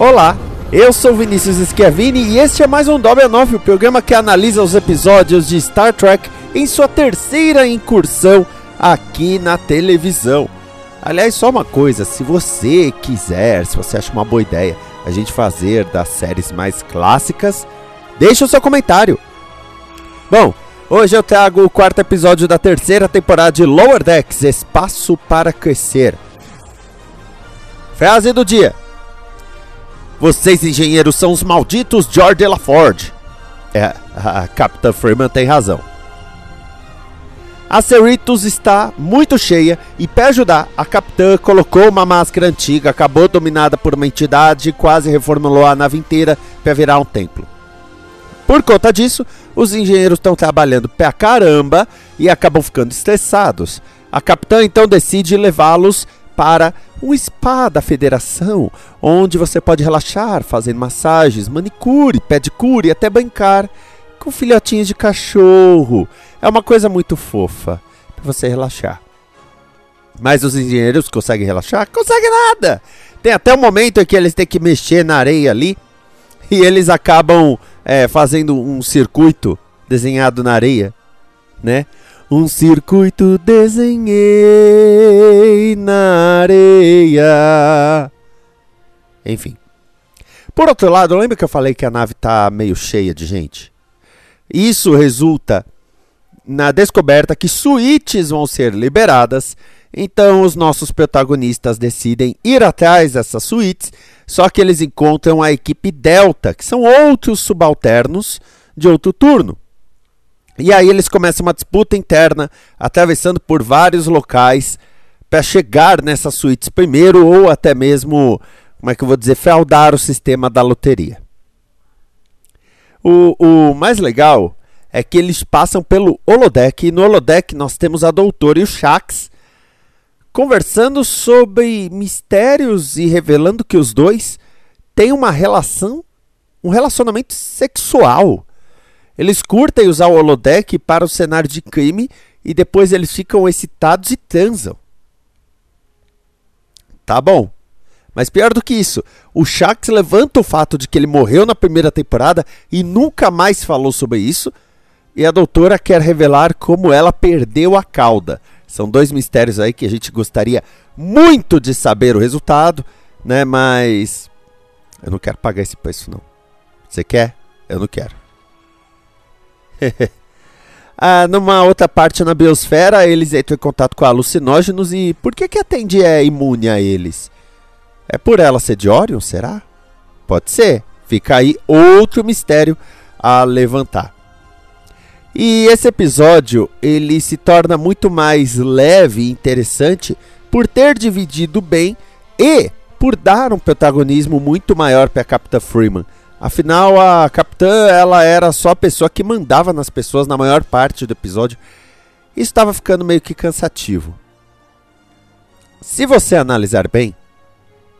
Olá, eu sou Vinícius Schiavini e este é mais um Dobra 9, o programa que analisa os episódios de Star Trek em sua terceira incursão aqui na televisão. Aliás, só uma coisa, se você quiser, se você acha uma boa ideia a gente fazer das séries mais clássicas, deixa o seu comentário. Bom, hoje eu trago o quarto episódio da terceira temporada de Lower Decks, Espaço para Crescer. Frase do dia. Vocês engenheiros são os malditos George LaForge. É, a Capitã Freeman tem razão. A Cerritos está muito cheia e para ajudar, a capitã colocou uma máscara antiga, acabou dominada por uma entidade e quase reformulou a nave inteira para virar um templo. Por conta disso, os engenheiros estão trabalhando pra caramba e acabam ficando estressados. A capitã então decide levá-los para um spa da federação, onde você pode relaxar fazendo massagens, manicure, pedicure e até brincar com filhotinhos de cachorro. É uma coisa muito fofa para você relaxar. Mas os engenheiros conseguem relaxar? Conseguem nada! Tem até um momento em que eles têm que mexer na areia ali e eles acabam é, fazendo um circuito desenhado na areia, né? Um circuito desenhei areia. Enfim. Por outro lado, lembra que eu falei que a nave tá meio cheia de gente? Isso resulta na descoberta que suítes vão ser liberadas. Então os nossos protagonistas decidem ir atrás dessas suítes, só que eles encontram a equipe Delta, que são outros subalternos de outro turno. E aí eles começam uma disputa interna, atravessando por vários locais para chegar nessas suítes primeiro ou até mesmo, como é que eu vou dizer, fraudar o sistema da loteria. O, o mais legal é que eles passam pelo holodeck e no holodeck nós temos a doutora e o Shax conversando sobre mistérios e revelando que os dois têm uma relação, um relacionamento sexual. Eles curtem usar o holodeck para o cenário de crime e depois eles ficam excitados e transam. Tá bom. Mas pior do que isso, o Shax levanta o fato de que ele morreu na primeira temporada e nunca mais falou sobre isso. E a doutora quer revelar como ela perdeu a cauda, São dois mistérios aí que a gente gostaria muito de saber o resultado, né? Mas eu não quero pagar esse preço não. Você quer? Eu não quero. ah, numa outra parte na biosfera, eles entram em contato com alucinógenos e por que, que a Tendi é imune a eles? É por ela ser de Orion, será? Pode ser. Fica aí outro mistério a levantar. E esse episódio ele se torna muito mais leve e interessante por ter dividido bem e por dar um protagonismo muito maior para a Capitã Freeman. Afinal, a Capitã ela era só a pessoa que mandava nas pessoas na maior parte do episódio. E estava ficando meio que cansativo. Se você analisar bem,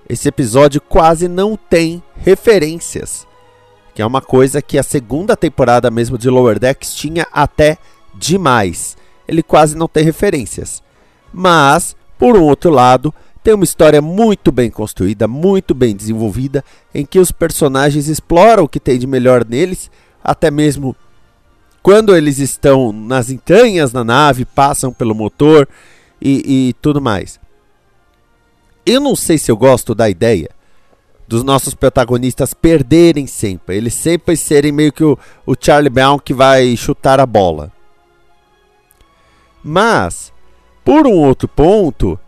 esse episódio quase não tem referências que é uma coisa que a segunda temporada mesmo de Lower Decks tinha até demais. Ele quase não tem referências. Mas, por um outro lado, tem uma história muito bem construída, muito bem desenvolvida, em que os personagens exploram o que tem de melhor neles, até mesmo quando eles estão nas entranhas da nave, passam pelo motor e, e tudo mais. Eu não sei se eu gosto da ideia dos nossos protagonistas perderem sempre. Eles sempre serem meio que o, o Charlie Brown que vai chutar a bola. Mas, por um outro ponto,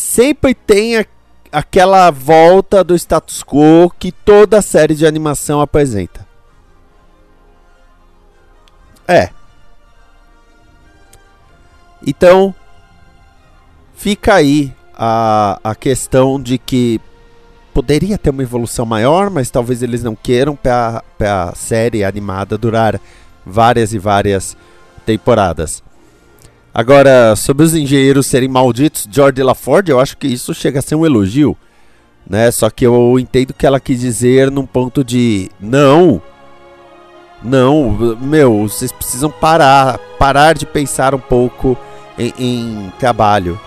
sempre tem a, aquela volta do status quo que toda série de animação apresenta. É. Então, fica aí a, a questão de que poderia ter uma evolução maior, mas talvez eles não queiram para a série animada durar várias e várias temporadas. Agora, sobre os engenheiros serem malditos, George LaFord, eu acho que isso chega a ser um elogio, né? Só que eu entendo que ela quis dizer num ponto de não, não, meu, vocês precisam parar, parar de pensar um pouco em, em trabalho.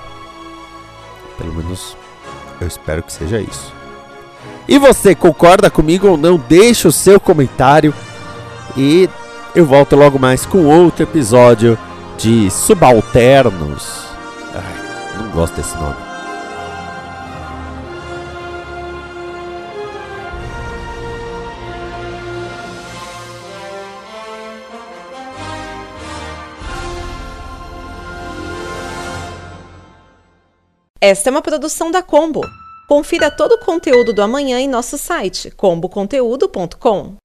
Pelo menos eu espero que seja isso. E você concorda comigo ou não? Deixa o seu comentário e eu volto logo mais com outro episódio de Subalternos. Ai, não gosto desse nome. Esta é uma produção da Combo. Confira todo o conteúdo do amanhã em nosso site comboconteúdo.com.